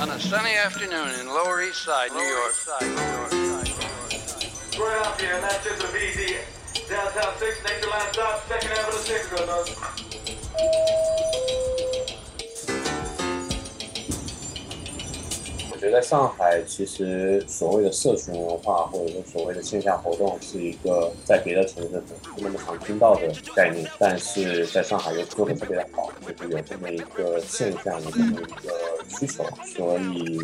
on a sunny afternoon in Lower East Side, New York. We're out here, and that's just a VD. Downtown 6, Nature Line stop, second avenue 6, 觉得上海，其实所谓的社群文化，或者说所谓的线下活动，是一个在别的城市不那么常听到的概念，但是在上海又做的特别的好，就是有这么一个现象，的这么一个需求，所以。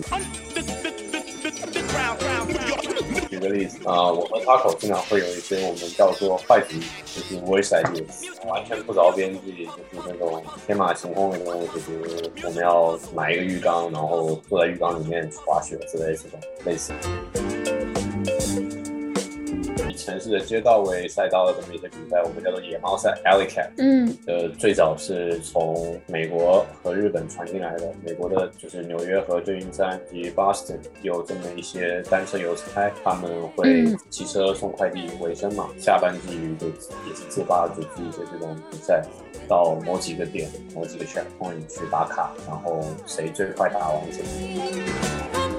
举个例子啊、我和 Taco 经常会有一些我们叫做坏主意，就是 voice ideas，完全不着边际，就是那种天马行空的东西，就是我们要买一个浴缸，然后坐在浴缸里面滑雪之类这种类似。以城市的街道为赛道的这么一些比赛，我们叫做野猫赛 （Alley Cat）。嗯呃，最早是从美国和日本传进来的。美国的就是纽约和旧金山及 Boston 有这么一些单车邮差，他们会嗯骑车送快递为生嘛。下班之余就也是自发组织一些这种比赛，到某几个点、某几个 checkpoint 去打卡，然后谁最快打完谁。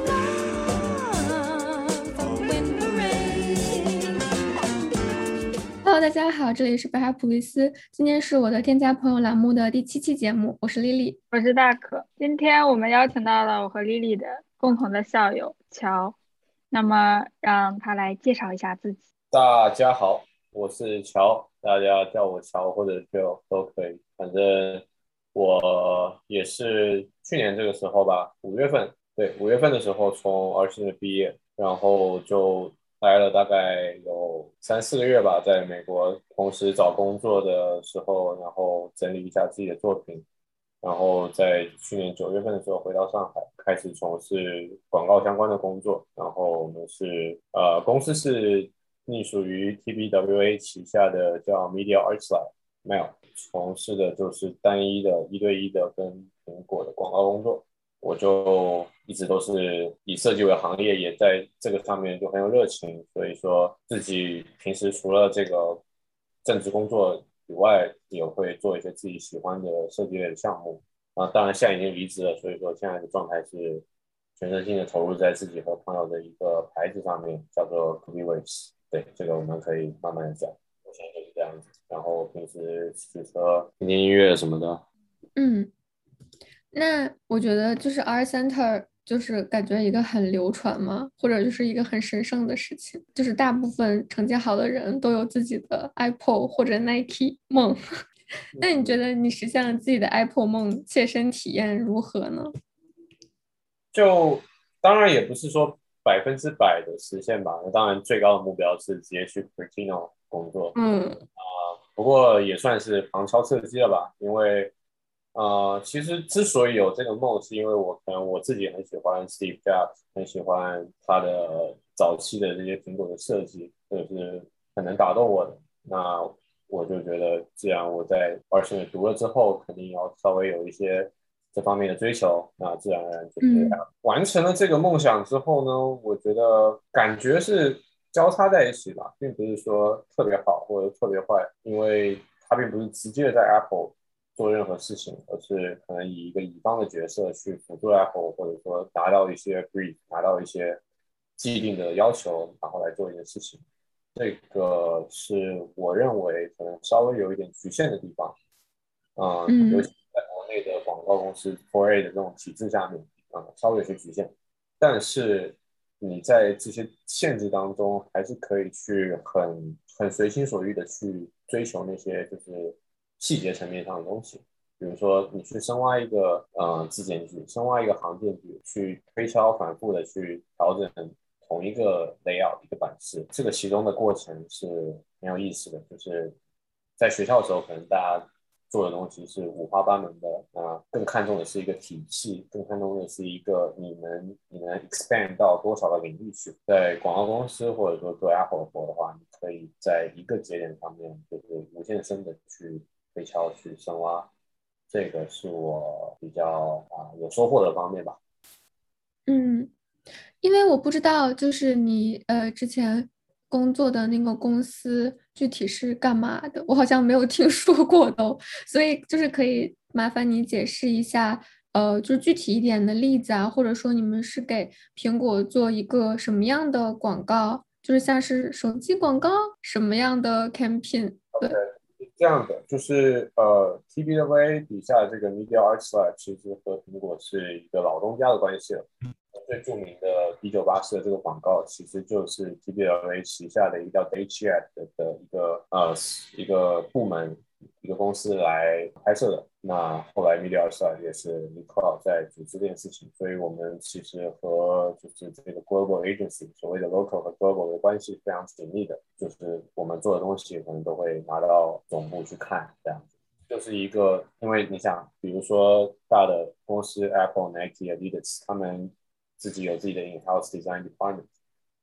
，Hello，大家好，这里是白海普利斯，今天是我的添加朋友栏目的第七期节目，我是丽丽。我是大可。今天我们邀请到了我和 Lily 的共同的校友乔，那么让他来介绍一下自己。大家好，我是乔，大家叫我乔或者 Joe 都可以。反正我也是去年这个时候吧，五月份，对，五月份的时候从儿童的毕业，然后就待了大概有三四个月吧，在美国，同时找工作的时候，然后整理一下自己的作品，然后在去年九月份的时候回到上海，开始从事广告相关的工作。然后我们是呃，公司是隶属于 TBWA 旗下的叫 Media Arts Lab，没有从事的就是单一的一对一的跟苹果的广告工作。我就一直都是以设计为行业，也在这个上面就很有热情，所以说自己平时除了这个正职工作以外，也会做一些自己喜欢的设计类的项目。啊，当然现在已经离职了，所以说现在的状态是全身心的投入在自己和朋友的一个牌子上面，叫做 c o o i e Waves。对，这个我们可以慢慢讲。我现在就是这样子，然后平时骑车、听听音乐什么的。嗯，那我觉得就是 R Center 就是感觉一个很流传嘛，或者就是一个很神圣的事情，就是大部分成绩好的人都有自己的 Apple 或者 Nike 梦。那你觉。得你实现了自己的 Apple 梦，切身体验如何呢？就当然也不是说百分之百的实现吧，那当然最高的目标是直接去 Cupertino 工作，嗯。啊不过也算是旁敲侧击了吧，因为呃，其实之所以有这个梦，是因为我可能我自己很喜欢 Steve Jobs，很喜欢他的早期的这些苹果的设计，这个是很能打动我的。那我就觉得，既然我在 e o n 读了之后，肯定要稍微有一些这方面的追求，那自然而然就是嗯完成了这个梦想之后呢，我觉得感觉是交叉在一起吧，并不是说特别好或者特别坏，因为它并不是直接在 Apple 做任何事情，而是可能以一个乙方的角色去辅助 Apple，或者说达到一些 brief，达到一些既定的要求，然后来做一件事情。这个是我认为可能稍微有一点局限的地方，嗯，嗯尤其在国内的广告公司 for A 的这种体制下面，啊、稍微有些局限。但是你在这些限制当中，还是可以去很很随心所欲的去追求那些就是细节层面上的东西。比如说，你去深挖一个呃字节句，深挖一个行件句，去推敲反复的去调整同一个 layout 一个版式，这个其中的过程是很有意思的。就是在学校的时候，可能大家做的东西是五花八门的，啊、更看重的是一个体系，更看重的是一个你能你能 expand 到多少个领域去。在广告公司或者说做 Apple 活的话，你可以在一个节点上面就是无限深的去推敲、去深挖，这个是我比较啊、有收获的方面吧。嗯，因为我不知道，就是你呃之前工作的那个公司具体是干嘛的，我好像没有听说过都，所以就是可以麻烦你解释一下，呃，就是具体一点的例子啊，或者说你们是给苹果做一个什么样的广告？就是像是手机广告什么样的 campaign？对，这样的就是呃，TBWA 底下这个 Media Arts Lab 其实和苹果是一个老东家的关系了。最著名的 B 九八四的这个广告，其实就是 TBWA 旗下的一个叫 Daychat 的一个呃一个部门。一个公司来拍摄的，那后来 Media Side 也是 n i c o 在组织这件事情，所以我们其实和就是这个 Global Agency 所谓的 Local 和 Global 的关系非常紧密的，就是我们做的东西可能都会拿到总部去看，这样子就是一个，因为你想，比如说大的公司 Apple、Nike、Adidas，他们自己有自己的 In-house Design Department，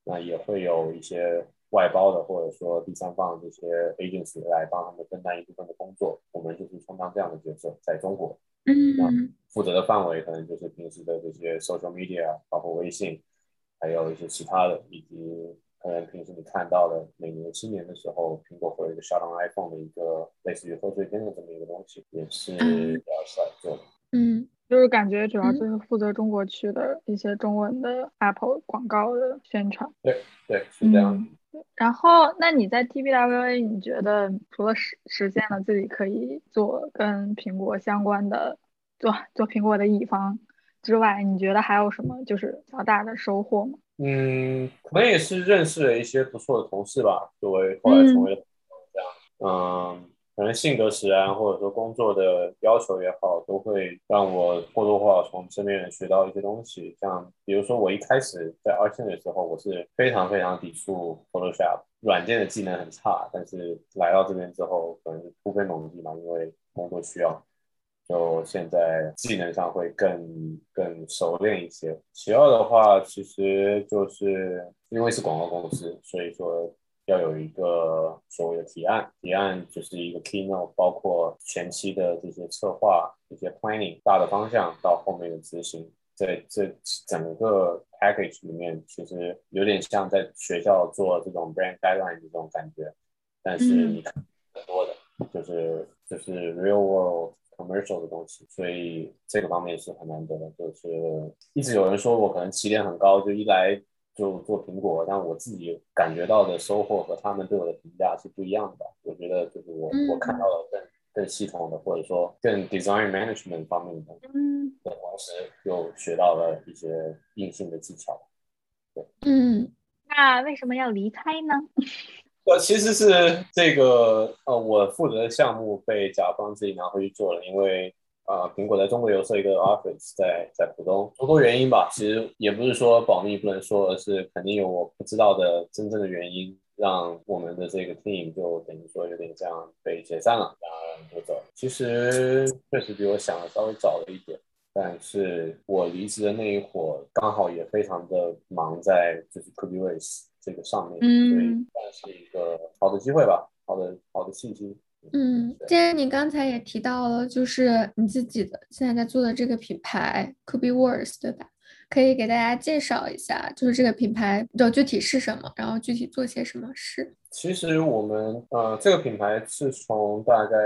那也会有一些。外包的或者说第三方这些 agency 来帮他们分担一部分的工作，我们就是充当这样的角色，在中国，嗯，负责的范围可能就是平时的这些 social media，包括微信，还有一些其他的，以及可能平时你看到的每年新年的时候，苹果会有一个 shot on iPhone 的一个类似于贺岁片的这么一个东西，也是要来做的，嗯，就是感觉主要就是负责中国区的一些中文的 Apple 广告的宣传，对对是这样。然后，那你在 TBWA，你觉得除了实实现了自己可以做跟苹果相关的，做做苹果的乙方之外，你觉得还有什么就是较大的收获吗？嗯，可能也是认识了一些不错的同事吧，作为后来成为这样，嗯。可能性格使然，或者说工作的要求也好，都会让我或多或少从身边人学到一些东西。像比如说，我一开始在二线的时候，我是非常非常抵触 Photoshop 软件的技能很差。但是来到这边之后，可能突飞猛进嘛，因为工作需要，就现在技能上会更更熟练一些。其二的话，其实就是因为是广告公司，所以说。要有一个所谓的提案，提案就是一个 keynote，包括前期的这些策划、一些 planning 大的方向到后面的执行，在这整个 package 里面，其实有点像在学校做这种 brand guideline 这种感觉，但是你看更多的就是就是 real world commercial 的东西，所以这个方面是很难得的。就是一直有人说我可能起点很高，就一来。就做苹果，但我自己感觉到的收获和他们对我的评价是不一样的。我觉得就是我我看到了更更系统的，或者说更 design management 方面的东西，的同时又学到了一些硬性的技巧。对，嗯，那为什么要离开呢？我，其实是这个呃，我负责的项目被甲方自己拿回去做了，因为。啊，苹果在中国有设一个 office 在在浦东，诸多原因吧，其实也不是说保密不能说，而是肯定有我不知道的真正的原因，让我们的这个 team 就等于说有点这样被解散了，然后就走。其实确实比我想的稍微早了一点，但是我离职的那一会儿刚好也非常的忙在就是 Kobe Race 这个上面，所以算是一个好的机会吧，好的好的信息。嗯，既然你刚才也提到了，就是你自己的现在在做的这个品牌 Could Be Worse，对吧？可以给大家介绍一下，就是这个品牌的具体是什么，然后具体做些什么事。其实我们呃，这个品牌是从大概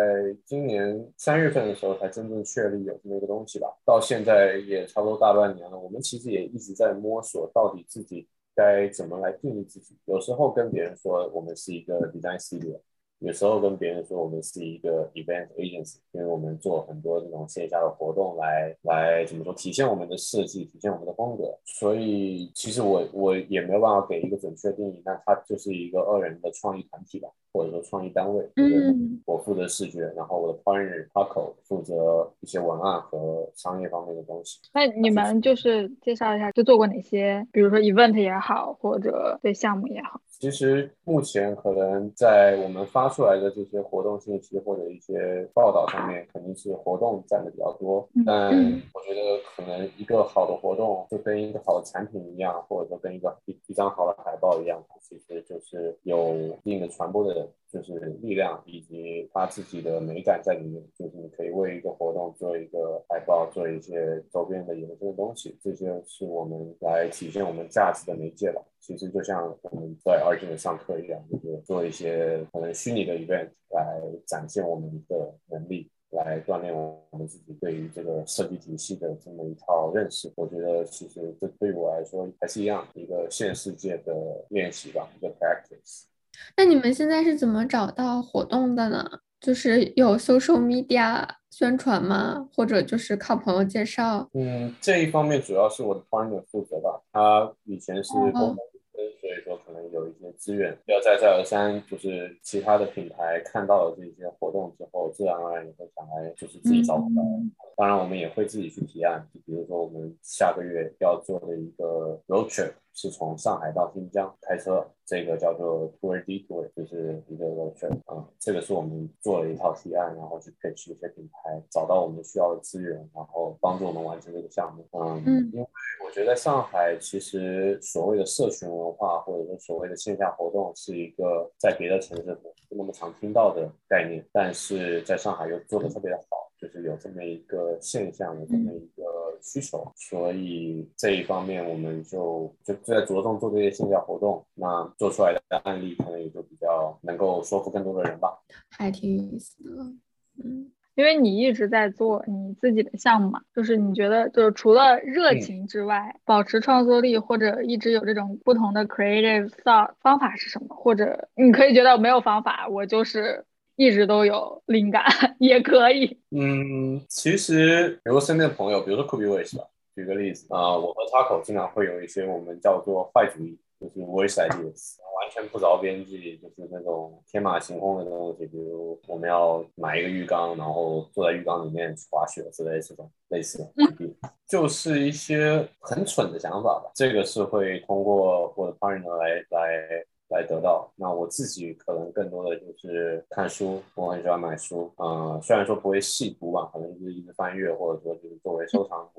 今年三月份的时候才真正确立有这么一个东西吧，到现在也差不多大半年了。我们其实也一直在摸索，到底自己该怎么来定义自己。有时候跟别人说我们是一个 design studio。有时候跟别人说我们是一个 event agency，因为我们做很多这种线下的活动来来怎么说体现我们的设计，体现我们的风格。所以其实我我也没有办法给一个准确定义，那它就是一个二人的创意团体吧，或者说创意单位。嗯，我负责视觉，然后我的 partner Paco 负责一些文案和商业方面的东西。那你们就是介绍一下，就做过哪些，比如说 event 也好，或者对项目也好。其实目前可能在我们发出来的这些活动信息或者一些报道上面，肯定是活动占的比较多。但我觉得可能一个好的活动就跟一个好的产品一样，或者说跟一个一一张好的海报一样，其实就是有一定的传播的。就是力量以及他自己的美感在里面，就是你可以为一个活动做一个海报，做一些周边的延伸的东西，这些是我们来体现我们价值的媒介了。其实就像我们在 a r g e n 上课一样，就是做一些可能虚拟的 event 来展现我们的能力，来来锻炼我们自己对于这个设计体系的这么一套认识。我觉得其实这对我来说还是一样一个现世界的练习吧，一个 practice。那你们现在是怎么找到活动的呢？就是有 social media 宣传吗？或者就是靠朋友介绍？嗯，这一方面主要是我的 partner 负责吧，他以前是所以说可能有一些资源。要在在而三，就是其他的品牌看到了这些活动之后，自然而然也会想来，就是自己找。当然，我们也会自己去提案，就比如说我们下个月要做的一个 road trip。是从上海到新疆开车，这个叫做 Tour Detour，就是一个 road trip 啊。这个是我们做了一套提案，然后去 pitch 一些品牌，找到我们需要的资源，然后帮助我们完成这个项目。嗯，因为我觉得上海其实所谓的社群文化，或者说所谓的线下活动，是一个在别的城市不那么常听到的概念，但是在上海又做的特别的好，就是有这么一个现象，有这么一个。需求，所以这一方面我们就就就在着重做这些线下活动，那做出来的案例可能也就比较能够说服更多的人吧，还挺有意思的。嗯，因为你一直在做你自己的项目嘛，就是你觉得就是除了热情之外，保持创作力或者一直有这种不同的 creative thought 方法是什么？或者你可以觉得没有方法，我就是。一直都有灵感 也可以。嗯，其实比如身边的朋友，比如说 Kobe Voice 吧，举个例子啊，我和 Taco 经常会有一些我们叫做坏主意，就是 voice ideas，完全不着边际，就是那种天马行空的东西。比如我们要买一个浴缸，然后坐在浴缸里面滑雪之类这种类似的，就是一些很蠢的想法吧。这个是会通过我的 partner 来来。来得到。那我自己可能更多的就是看书，我很喜欢买书。嗯，虽然说不会细读吧，可能就是一直翻阅，或者说就是作为收藏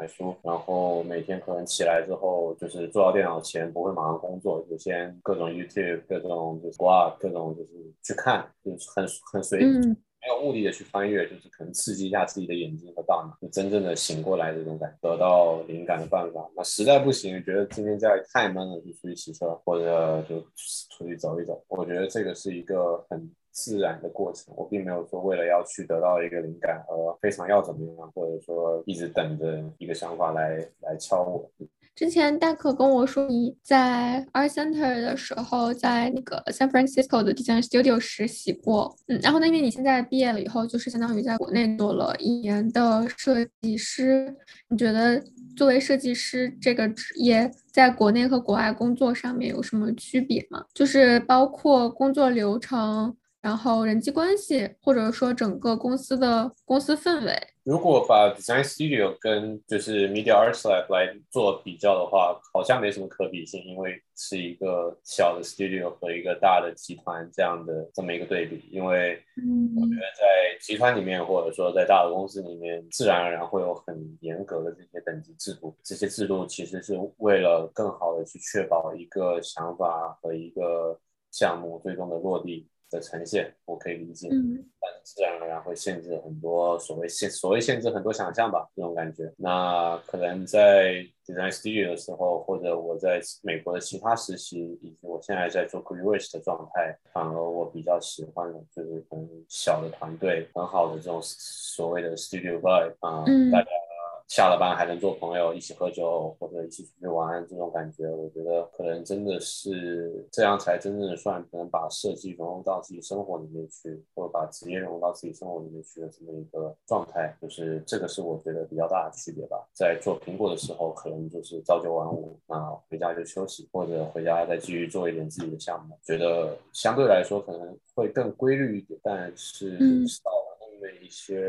买书。然后每天可能起来之后，就是坐到电脑前，不会马上工作，就先各种 YouTube，各种就是哇，各种就是去看，就是很很随意。没有目的的去翻阅，就是可能刺激一下自己的眼睛和大脑，就真正的醒过来这种感，得到灵感的办法。那实在不行，觉得今天家里太闷了，就出去骑车，或者就出去走一走。我觉得这个是一个很自然的过程。我并没有说为了要去得到一个灵感而非常要怎么样，或者说一直等着一个想法来来敲我。之前大可跟我说，你在 Art Center 的时候，在那个 San Francisco 的 Design Studio 实习过。嗯，然后呢，因为你现在毕业了以后，就是相当于在国内做了一年的设计师。你觉得作为设计师这个职业，在国内和国外工作上面有什么区别吗？就是包括工作流程。然后人际关系，或者说整个公司的公司氛围。如果把 Design Studio 跟就是 Media Arts Lab 来做比较的话，好像没什么可比性，因为是一个小的 studio 和一个大的集团这样的这么一个对比。因为我觉得在集团里面，或者说在大的公司里面，自然而然会有很严格的这些等级制度。这些制度其实是为了更好的去确保一个想法和一个项目最终的落地。的呈现我可以理解，嗯，但自然而然会限制很多所谓限所谓限制很多想象吧，这种感觉。那可能在 design studio 的时候，或者我在美国的其他实习，以及我现在在做 r e i 的状态，反而我比较喜欢的就是很小的团队，很好的这种所谓的 studio vibe 啊，大家。下了班还能做朋友，一起喝酒或者一起出去玩，这种感觉，我觉得可能真的是这样才真正的算能把设计融入到自己生活里面去，或者把职业融入到自己生活里面去的这么一个状态，就是这个是我觉得比较大的区别吧。在做苹果的时候，可能就是朝九晚五，那，回家就休息，或者回家再继续做一点自己的项目，觉得相对来说可能会更规律一点，但是少。那么一些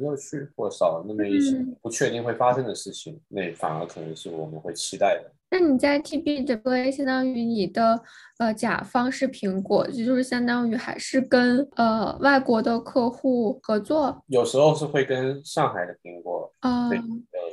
乐趣，或少了那么一些不确定会发生的事情，那反而可能是我们会期待的。那你在 TBWA 相当于你的呃甲方是苹果，就就是相当于还是跟呃外国的客户合作？有时候是会跟上海的苹果啊。的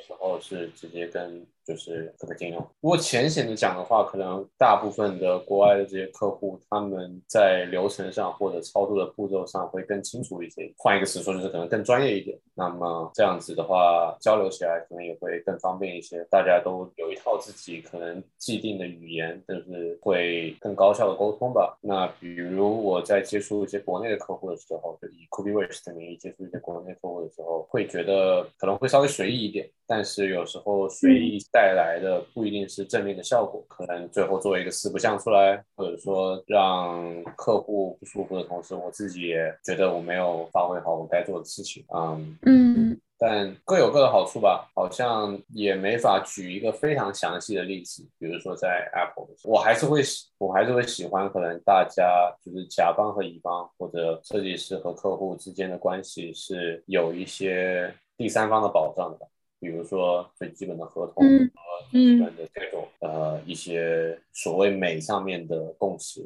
时候是直接跟就是这个金融。如果浅显的讲的话，可能大部分的国外的这些客户，他们在流程上或者操作的步骤上会更清楚一些。换一个词说，就是可能更专业一点。那么这样子的话，交流起来可能也会更方便一些。大家都有一套自己可能既定的语言，就是会更高效的沟通吧。那比如我在接触一些国内的客户的时候，就以 k u b i Wish 的名义接触一些国内客户的时候，会觉得可能会稍微随意一点，但是有时候随意带来的不一定是正面的效果，可能最后做一个四不像出来，或者说让客户不舒服的同时，我自己也觉得我没有发挥好我该做的事情，嗯。嗯但各有各的好处吧，好像也没法举一个非常详细的例子。比如说在 Apple，我还是会喜，我还是会喜欢，可能大家就是甲方和乙方，或者设计师和客户之间的关系是有一些第三方的保障的，比如说最基本的合同和基本的这种呃一些所谓美上面的共识。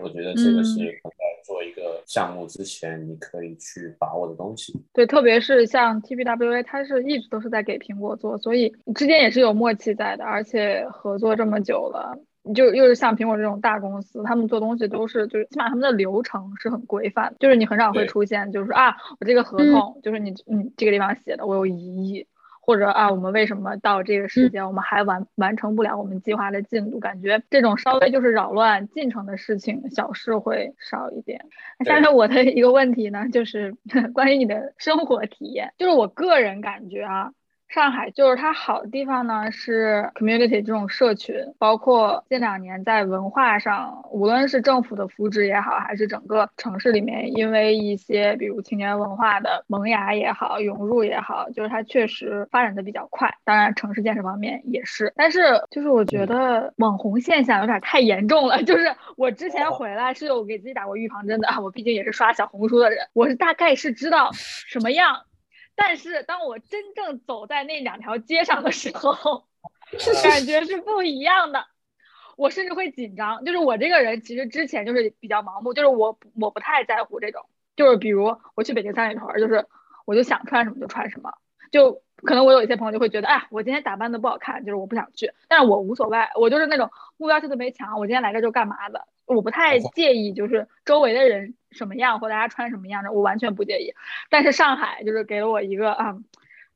我觉得这个是在做一个项目之前，你可以去把握的东西。对，特别是像 TBWA，它是一直都是在给苹果做，所以之间也是有默契在的，而且合作这么久了，你就又是像苹果这种大公司，他们做东西都是就是起码他们的流程是很规范，就是你很少会出现就是啊，我这个合同就是你你这个地方写的我有疑议。或者啊，我们为什么到这个时间，我们还完完成不了我们计划的进度？感觉这种稍微就是扰乱进程的事情，小事会少一点。下面我的一个问题呢，就是 关于你的生活体验，就是我个人感觉啊。上海就是它好的地方呢，是 community 这种社群，包括近两年在文化上，无论是政府的扶植也好，还是整个城市里面，因为一些比如青年文化的萌芽也好、涌入也好，就是它确实发展的比较快。当然，城市建设方面也是，但是就是我觉得网红现象有点太严重了。就是我之前回来是有给自己打过预防针的啊，我毕竟也是刷小红书的人，我是大概是知道什么样。但是当我真正走在那两条街上的时候，感觉是不一样的。我甚至会紧张，就是我这个人其实之前就是比较盲目，就是我我不太在乎这种，就是比如我去北京三里屯，就是我就想穿什么就穿什么，就可能我有一些朋友就会觉得，哎，我今天打扮的不好看，就是我不想去，但是我无所谓，我就是那种目标性特别强，我今天来这就干嘛的，我不太介意，就是周围的人什么样或大家穿什么样的，我完全不介意。但是上海就是给了我一个啊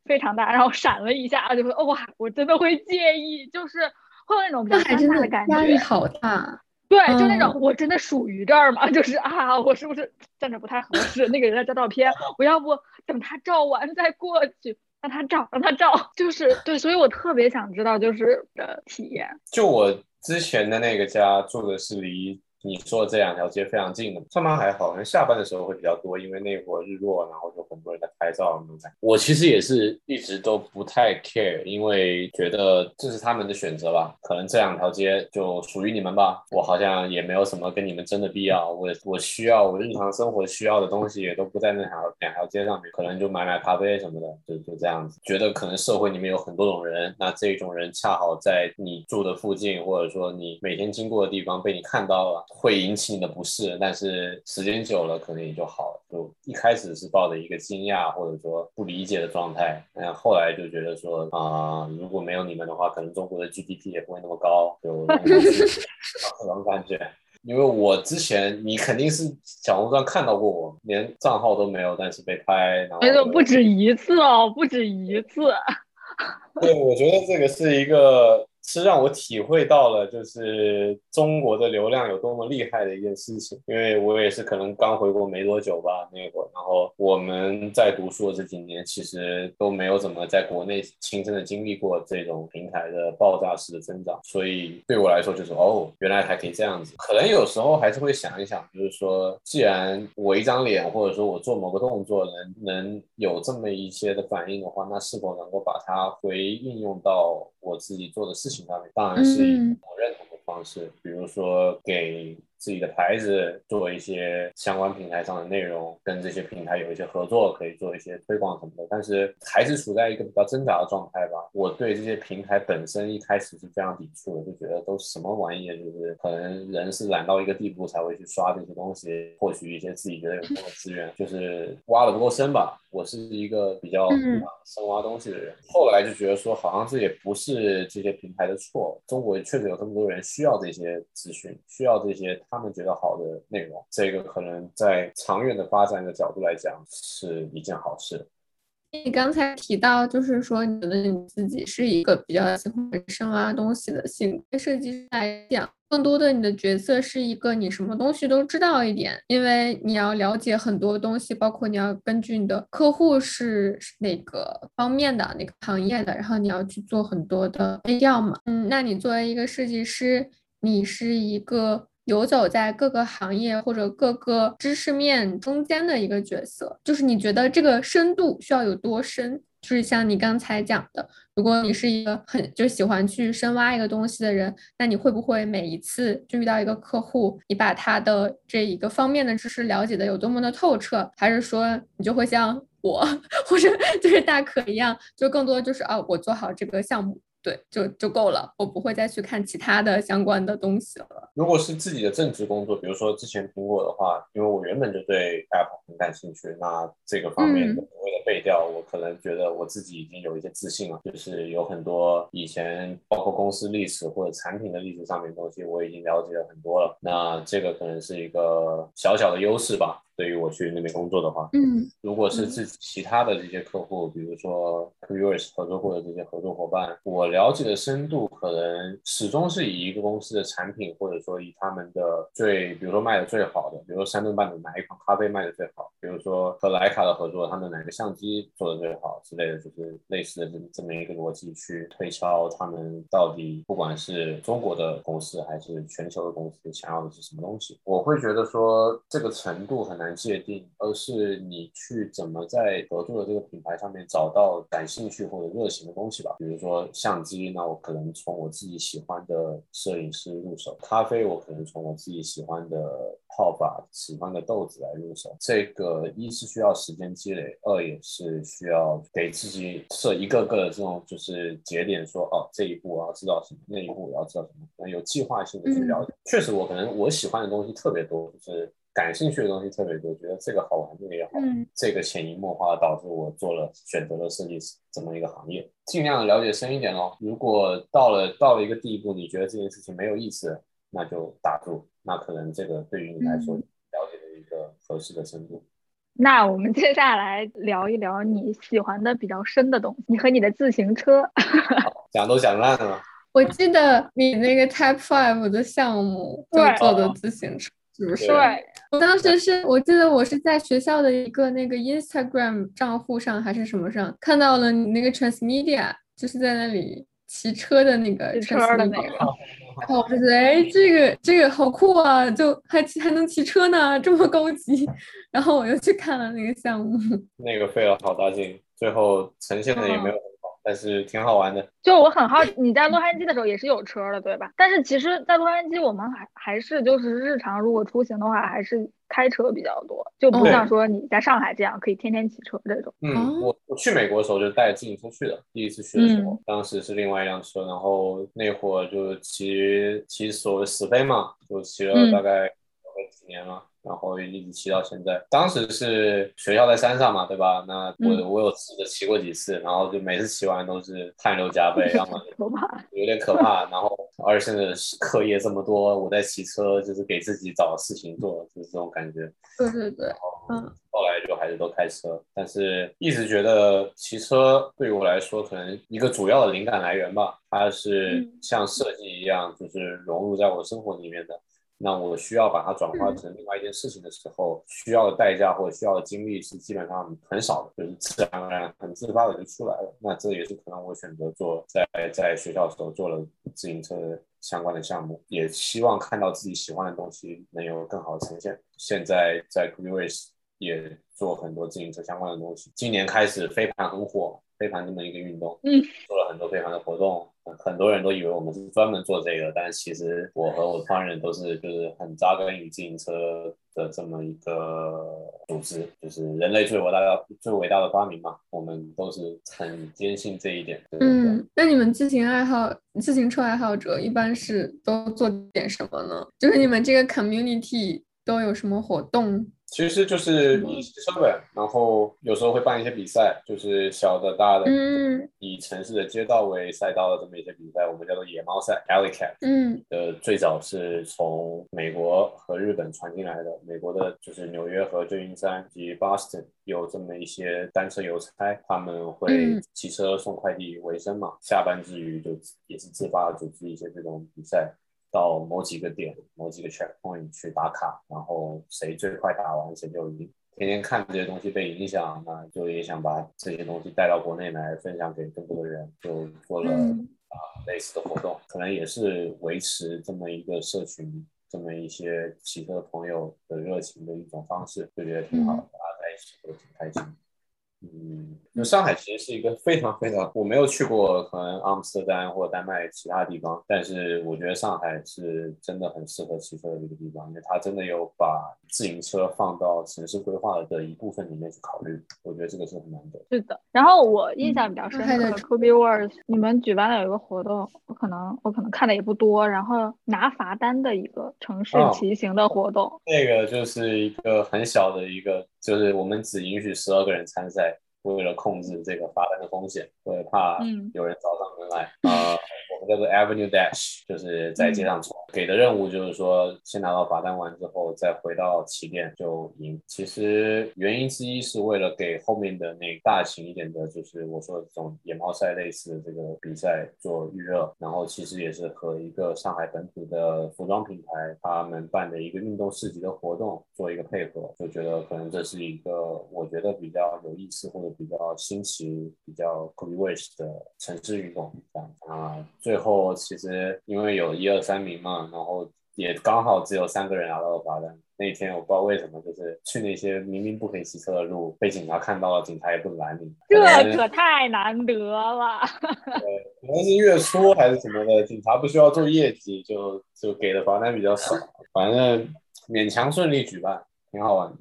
非常大，然后闪了一下，就会哇，我真的会介意，就是会有那种比较尴尬的感压力觉。好大。对，就那种嗯我真的属于这儿吗？就是啊，我是不是站着不太合适？那个人在照照片，我要不等他照完再过去，让他照，让他照。就是对，所以我特别想知道就是的体验。就我之前的那个家住的是离你说的这两条街非常近的，上班还好，可能下班的时候会比较多，因为那会儿日落，然后就很多人在拍照那种。我其实也是一直都不太 care，因为觉得这是他们的选择吧，可能这两条街就属于你们吧，我好像也没有什么跟你们争的必要。我我需要我日常生活需要的东西也都不在那条两条街上面，可能就买买咖啡什么的，就就这样子。觉得可能社会里面有很多种人，那这种人恰好在你住的附近，或者说你每天经过的地方被你看到了，会引起你的不适。但是时间久了，可能也就好了。就一开始是抱着一个惊讶或者说不理解的状态，嗯，后来就觉得说啊、如果没有你们的话，可能中国的 GDP 也不会那么高，就这种感觉。因为我之前你肯定是小红书上看到过我，连账号都没有，但是被拍，然后没有，不止一次哦，不止一次。对，我觉得这个是一个是让我体会到了，就是中国的流量有多么厉害的一件事情。因为我也是可能刚回国没多久吧，那会儿，然后我们在读书的这几年，其实都没有怎么在国内亲身的经历过这种平台的爆炸式的增长，所以对我来说就是哦，原来还可以这样子。可能有时候还是会想一想，就是说，既然我一张脸或者说我做某个动作能能有这么一些的反应的话，那是否能够把它回应用到我自己做的事情上面？当然是以嗯我认同的方式，比如说给自己的牌子，做一些相关平台上的内容，跟这些平台有一些合作，可以做一些推广什么的。但是还是处在一个比较挣扎的状态吧。我对这些平台本身一开始是非常抵触的，就觉得都什么玩意，就是可能人是懒到一个地步才会去刷这些东西，获取一些自己觉得有用的资源，就是挖的不够深吧。我是一个比较深挖东西的人，后来就觉得说，好像这也不是这些平台的错。中国确实有这么多人需要这些资讯，需要这些他们觉得好的内容。这个可能在长远的发展的角度来讲，是一件好事。你刚才提到，就是说你觉得你自己是一个比较喜欢深挖东西的性设计师来讲。更多的，你的角色是一个你什么东西都知道一点，因为你要了解很多东西，包括你要根据你的客户是哪个方面的、哪个行业的，然后你要去做很多的背调嘛。嗯，那你作为一个设计师，你是一个游走在各个行业或者各个知识面中间的一个角色，就是你觉得这个深度需要有多深？就是像你刚才讲的，如果你是一个很就喜欢去深挖一个东西的人，那你会不会每一次就遇到一个客户，你把他的这一个方面的知识了解的有多么的透彻，还是说你就会像我 或者就是大可一样，就更多就是啊，我做好这个项目。对，就就够了，我不会再去看其他的相关的东西了。如果是自己的正职工作，比如说之前苹果的话，因为我原本就对 Apple 很感兴趣，那这个方面的所谓的背调，我可能觉得我自己已经有一些自信了，就是有很多以前包括公司历史或者产品的历史上面东西，我已经了解了很多了。那这个可能是一个小小的优势吧。对于我去那边工作的话，嗯，如果是自己其他的这些客户，比如说 QoS 合作过的这些合作伙伴，我了解的深度可能始终是以一个公司的产品，或者说以他们的最，比如说卖的最好的，比如说山顿半岛哪一款咖啡卖的最好，比如说和徕卡的合作，他们哪个相机做的最好之类的，就是类似的这这么一个逻辑去推敲他们到底不管是中国的公司还是全球的公司想要的是什么东西，我会觉得说这个程度很。难界定，而是你去怎么在合作的这个品牌上面找到感兴趣或者热情的东西吧。比如说相机，那我可能从我自己喜欢的摄影师入手；咖啡，我可能从我自己喜欢的泡法、喜欢的豆子来入手。这个一是需要时间积累，二也是需要给自己设一个个的这种就是节点，说哦这一步我要知道什么，那一步我要知道什么，能有计划性的去了解。确实，我可能我喜欢的东西特别多，就是。感兴趣的东西特别多，觉得这个好玩，这个也好，这个潜移默化导致我做了选择了设计师这么一个行业，尽量了解深一点咯。如果到了到了一个地步，你觉得这件事情没有意思，那就打住，那可能这个对于你来说了解的一个合适的深度。那我们接下来聊一聊你喜欢的比较深的东西，你和你的自行车，讲都讲烂了。我记得你那个 Type Five 的项目就做的自行车。是不是？对，我当时是我记得我是在学校的一个那个 Instagram 账户上还是什么上看到了你那个 Transmedia，就是在那里骑车的那个车 的那个，然后我就觉得哎，这个这个好酷啊，就还还能骑车呢，这么高级。然后我又去看了那个项目，那个费了好大劲，最后呈现的也没有。但是挺好玩的，就我很好奇，你在洛杉矶的时候也是有车的，对吧？但是其实，在洛杉矶我们还还是就是日常如果出行的话，还是开车比较多，就不像说你在上海这样可以天天骑车这种。嗯，我我去美国的时候就带着自行车去的，第一次去的时候，当时是另外一辆车，然后那会儿就骑骑所谓死飞嘛，就骑了大概几年了。然后一直骑到现在，当时是学校在山上嘛，对吧？那我我有试着骑过几次，然后就每次骑完都是汗流浃背，有点可怕。然后而且现在课业这么多，我在骑车就是给自己找事情做，就是这种感觉。对对对，嗯。后来就还是都开车，但是一直觉得骑车对于我来说，可能一个主要的灵感来源吧，它是像设计一样，就是融入在我生活里面的。那我需要把它转化成另外一件事情的时候，需要的代价或者需要的精力是基本上很少的，就是自然而然、很自发的就出来了。那这也是可能我选择做在在学校的时候做了自行车相关的项目，也希望看到自己喜欢的东西能有更好的呈现。现在在 Race 也做很多自行车相关的东西，今年开始飞盘很火，飞盘这么一个运动，嗯，做了很多飞盘的活动，很多人都以为我们是专门做这个，但其实我和我团人都是就是很扎根于自行车的这么一个组织，就是人类最伟大的最伟大的发明嘛，我们都是很坚信这一点。嗯，那你们自行爱好、自行车爱好者一般是都做点什么呢？就是你们这个 community 都有什么活动？其实就是以骑车呗，然后有时候会办一些比赛，就是小的、大的，嗯以城市的街道为赛道的这么一些比赛，我们叫做野猫赛 （Alley Cat）。嗯呃，最早是从美国和日本传进来的。美国的就是纽约和旧金山及 Boston 有这么一些单车邮差，他们会嗯骑车送快递为生嘛，下班之余就也是自发组织一些这种比赛。到某几个点、某几个 checkpoint 去打卡，然后谁最快打完谁就赢。天天看这些东西被影响，那就也想把这些东西带到国内来分享给更多的人，就做了嗯啊、类似的活动，可能也是维持这么一个社群，这么一些骑车朋友的热情的一种方式，就觉得挺好的，大家在一起都挺开心。嗯，那上海其实是一个非常非常，我没有去过可能阿姆斯特丹或丹麦其他地方，但是我觉得上海是真的很适合骑车的一个地方，因为它真的有把自行车放到城市规划的一部分里面去考虑，我觉得这个是很难得。是的。然后我印象比较深刻还得的 Kobe Wars，你们举办了有一个活动，我可能我可能看的也不多，然后拿罚单的一个城市哦骑行的活动。那个就是一个很小的一个，就是我们只允许十二个人参赛，为了控制这个罚单的风险，为了怕嗯有人找上门来，呃，我们叫做 Avenue Dash，就是在街上冲。给的任务就是说，先拿到罚单完之后，再回到起点就赢。其实原因之一是为了给后面的那大型一点的，就是我说的这种野猫赛类似的这个比赛做预热，然后其实也是和一个上海本土的服装品牌他们办的一个运动市集的活动做一个配合，就觉得可能这是一个我觉得比较有意思或者比较新奇、比较 c o o wish 的城市运动这样啊。最后其实因为有一二三名嘛，然后也刚好只有三个人拿到了罚单。那天我不知道为什么，就是去那些明明不可以骑车的路，被警察看到了，警察也不拦你。这可太难得了。可能是月初还是什么的，警察不需要做业绩，就就给的罚单比较少，反正勉强顺利举办，挺好玩的。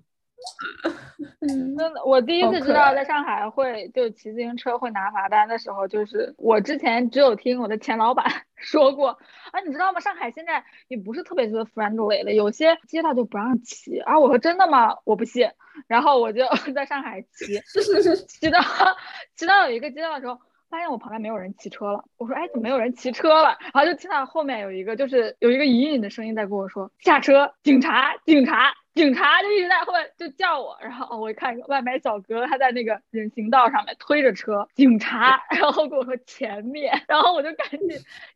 嗯真的，我第一次知道在上海会就骑自行车会拿罚单的时候，就是我之前只有听我的前老板 说过啊，你知道吗？上海现在也不是特别的 friendly 了，有些街道就不让骑。啊，我说真的吗？我不信。然后我就 在上海骑，骑到骑到有一个街道的时候。发现我旁边没有人骑车了，我说哎，怎么没有人骑车了？然后就听到后面有一个就是有一个隐隐的声音在跟我说下车，警察，警察，警察，就一直在后面就叫我。然后我一看外卖小哥，他在那个人行道上面推着车，警察，然后跟我说前面，然后我就赶紧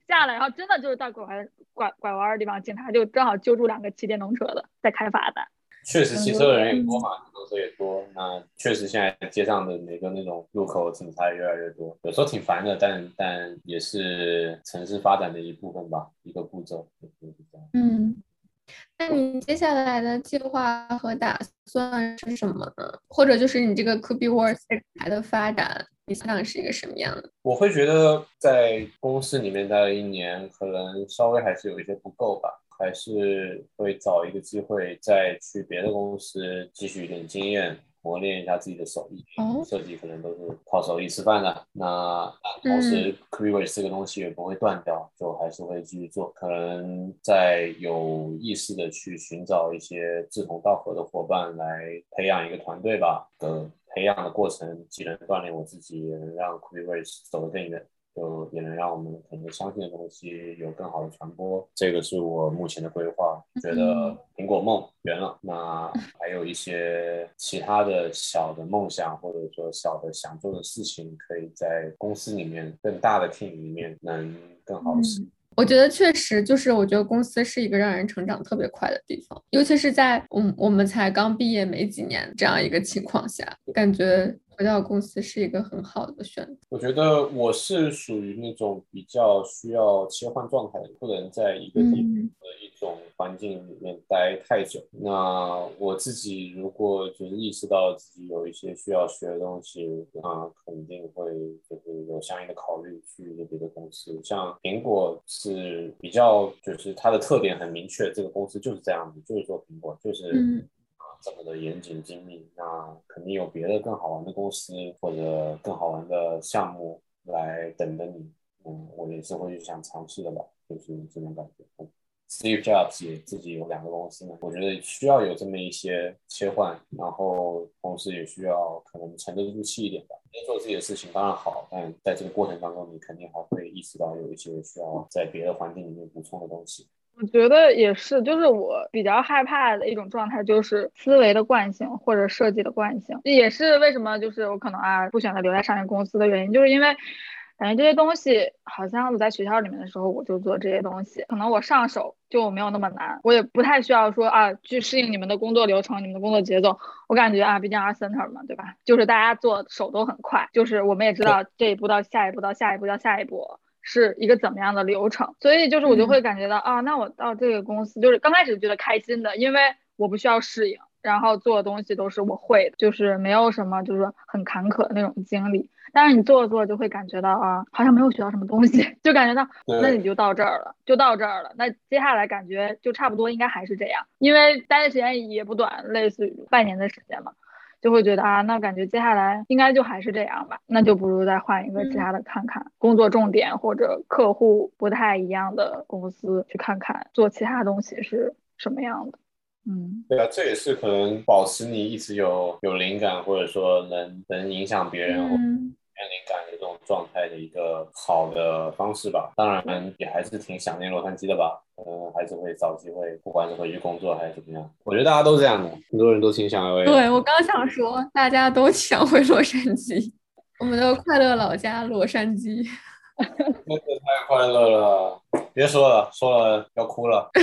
下来，然后真的就是在拐弯拐拐弯的地方，警察就正好揪住两个骑电动车的在开罚单。确实，骑车的人也多嘛，电动车也多。那确实，现在街上的每个那种路口警察也越来越多，有时候挺烦的，但但也是城市发展的一部分吧，一个步骤。嗯，那你接下来的计划和打算是什么呢？或者就是你这个 Could Be Worse 这个牌的发展，你想是一个什么样的？我会觉得在公司里面待了一年，可能稍微还是有一些不够吧，还是会找一个机会再去别的公司继续一点经验，磨练一下自己的手艺。哦设计可能都是靠手艺吃饭的，那同时 c r e a t e 这个东西也不会断掉，就还是会继续做。可能在有意识的去寻找一些志同道合的伙伴来培养一个团队吧。的培养的过程既能锻炼我自己，也能让 c r e a t 走得更远。就也能让我们可能相信的东西有更好的传播，这个是我目前的规划。觉得苹果梦圆了，那还有一些其他的小的梦想，或者说小的想做的事情，可以在公司里面更大的 team 里面能更好的实现。我觉得确实就是，我觉得公司是一个让人成长特别快的地方，尤其是在我们我们才刚毕业没几年这样一个情况下，感觉回到公司是一个很好的选择。我觉得我是属于那种比较需要切换状态的，不能在一个地方嗯的一种环境里面待太久。那我自己如果就是意识到自己有一些需要学的东西，那肯定会就是有相应的考虑去一些别的公司。像苹果是比较就是它的特点很明确，这个公司就是这样子，就是做苹果，就是。嗯这么的严谨精密，那肯定有别的更好玩的公司或者更好玩的项目来等着你。嗯，我也是会去想尝试的吧，就是这种感觉。嗯 Steve Jobs 也自己有两个公司呢，我觉得需要有这么一些切换，然后同时也需要可能沉得住气一点吧。先做自己的事情当然好，但在这个过程当中，你肯定还会意识到有一些需要在别的环境里面补充的东西。我觉得也是，就是我比较害怕的一种状态，就是思维的惯性或者设计的惯性，这也是为什么就是我可能啊不选择留在上一个公司的原因，就是因为感觉这些东西好像我在学校里面的时候我就做这些东西，可能我上手就没有那么难，我也不太需要说啊去适应你们的工作流程、你们的工作节奏，我感觉啊毕竟 R center 嘛，对吧？就是大家做手都很快，就是我们也知道这一步到下一步到下一步到下一步。是一个怎么样的流程，所以就是我就会感觉到、啊，那我到这个公司，就是刚开始觉得开心的，因为我不需要适应，然后做的东西都是我会的，就是没有什么就是很坎坷的那种经历。但是你做着做着就会感觉到啊，好像没有学到什么东西，就感觉到那你就到这儿了，就到这儿了。那接下来感觉就差不多应该还是这样，因为待的时间也不短，类似于半年的时间嘛。就会觉得啊，那感觉接下来应该就还是这样吧，那就不如再换一个其他的看看，工作重点或者客户不太一样的公司去看看，做其他东西是什么样的。嗯，对啊，这也是可能保持你一直有有灵感，或者说能能影响别人嗯面灵感的这种状态的一个好的方式吧。当然，也还是挺想念洛杉矶的吧。可能还是会找机会，不管是回去工作还是怎么样。我觉得大家都这样的，很多人都挺想的。对我刚想说，大家都想回洛杉矶，我们的快乐老家洛杉矶。那个太快乐了，别说了，说了要哭了。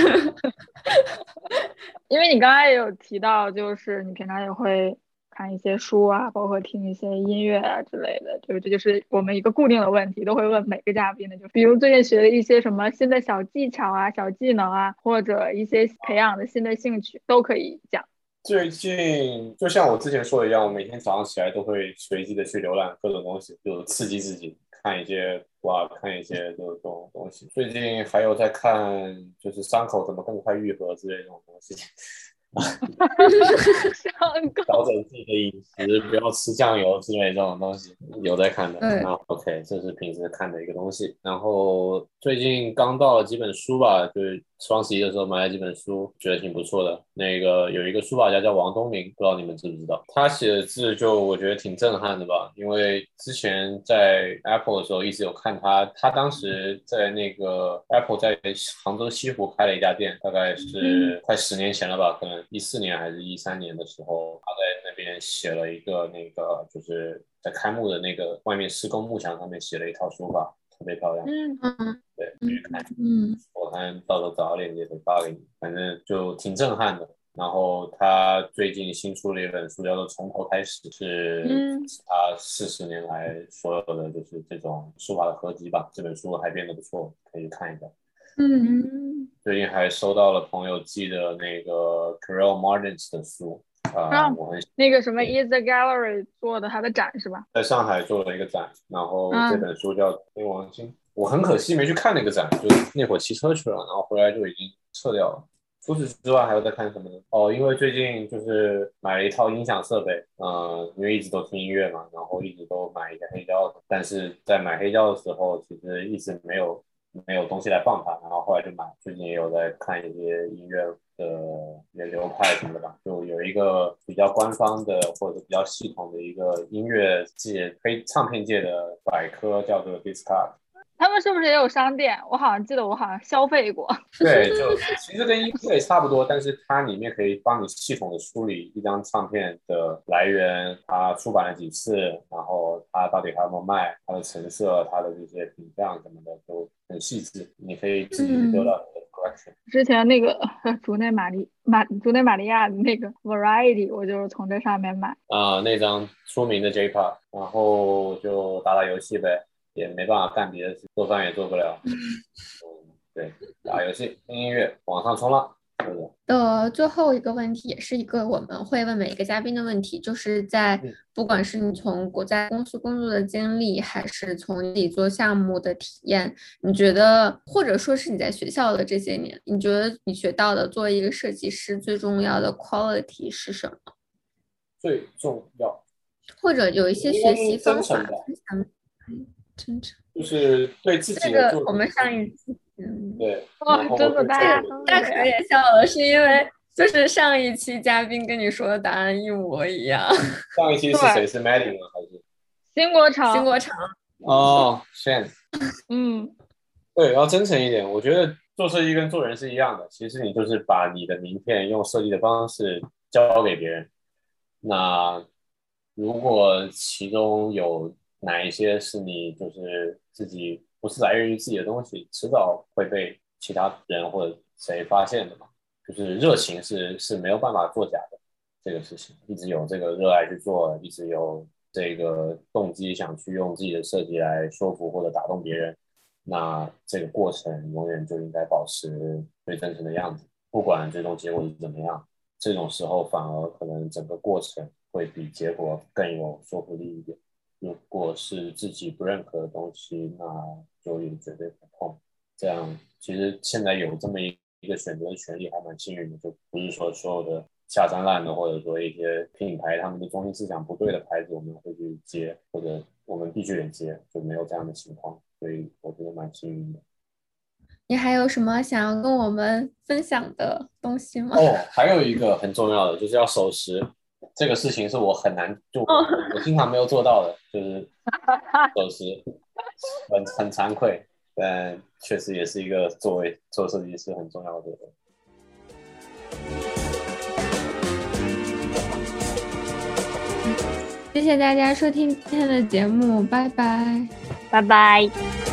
因为你刚才也有提到，就是你平常也会看一些书啊，包括听一些音乐啊之类的，就是这就是我们一个固定的问题，都会问每个嘉宾的，就比如最近学的一些什么新的小技巧啊、小技能啊，或者一些培养的新的兴趣，都可以讲。最近就像我之前说的一样，我每天早上起来都会随机的去浏览各种东西，就刺激自己，看一些哇，看一些这种东西。最近还有在看，就是伤口怎么更快愈合之类这种东西。调整自己的饮食，不要吃酱油之类这种东西，有在看的。那 OK，这是平时看的一个东西。然后最近刚到了几本书吧，就是双十一的时候买了几本书，觉得挺不错的。那个有一个书法家叫王东明，不知道你们知不知道？他写的字就我觉得挺震撼的吧，因为之前在 Apple 的时候一直有看他，他当时在那个 Apple 在杭州西湖开了一家店，大概是快十年前了吧，可能一四年还是一三年的时候，他在那边写了一个那个就是在开幕的那个外面施工幕墙上面写了一套书法，特别漂亮。嗯，嗯对，去看。嗯我看到时候找链接可以发给你，反正就挺震撼的。然后他最近新出了一本书，叫做《从头开始》，是嗯他四十年来所有的就是这种书法的合集吧。这本书还编得不错，可以去看一下。嗯嗯，最近还收到了朋友寄的那个 Carol Martins 的书，啊、啊我很那个什么 Is the Gallery 做的他的展是吧？在上海做了一个展，然后嗯这本书叫《天王星》，我很可惜没去看那个展，就是那会儿骑车去了，然后回来就已经撤掉了。除此之外还有在看什么呢？哦，因为最近就是买了一套音响设备，呃，因为一直都听音乐嘛，然后一直都买一些黑胶，但是在买黑胶的时候，其实一直没有没有东西来放它，然后后来就买。最近也有在看一些音乐的一些流派什么的吧，就有一个比较官方的或者比较系统的一个音乐界非唱片界的百科，叫做 Discard。他们是不是也有商店？我好像记得我好像消费过。对，就其实跟音乐差不多，但是它里面可以帮你系统的梳理一张唱片的来源，它出版了几次，然后它到底还有没有卖，它的成色、它的这些品相什么的都很细致，你可以自己去得到你的 collection。之前那个 竹内玛丽马竹内玛利亚的那个 Variety，我就是从这上面买。啊、那张出名的 J Pop，然后就打打游戏呗，也没办法干别的事，做饭也做不了。嗯，对，打游戏、听音乐、网上冲浪，是的。的最后一个问题，也是一个我们会问每一个嘉宾的问题，就是在嗯不管是你从国家公司工作的经历，还是从你自己做项目的体验，你觉得，或者说是你在学校的这些年，你觉得你学到的作为一个设计师最重要的 quality 是什么？最重要或者有一些学习方法真诚。就是对自己的作个我们上一次，嗯，对，哇真的对大家大可也笑了，是因为就是上一期嘉宾跟你说的答案一模一样。上一期是谁？是 Maddie 吗？还是？新国场，新国场，哦，Shan。嗯，对，要真诚一点。我觉得做设计跟做人是一样的，其实你就是把你的名片用设计的方式交给别人。那如果其中有哪一些是你就是自己不是来源于自己的东西，迟早会被其他人或者谁发现的嘛。就是热情是是没有办法作假的这个事情，一直有这个热爱去做，一直有这个动机想去用自己的设计来说服或者打动别人，那这个过程永远就应该保持最真诚的样子，不管最终结果是怎么样，这种时候反而可能整个过程会比结果更有说服力一点。如果是自己不认可的东西，那就也绝对不碰。这样其实现在有这么一一个选择的权利，还蛮幸运的，就不是说所有的下三滥的，或者说一些品牌他们的中心思想不对的牌子，我们会去接，或者我们必须得接，就没有这样的情况，所以我觉得蛮幸运的。你还有什么想要跟我们分享的东西吗？哦，还有一个很重要的就是要守时，这个事情是我很难就哦我经常没有做到的，就是 守时，很很惭愧，但确实也是一个作为做设计师很重要的。谢谢大家收听今天的节目，拜拜。拜拜。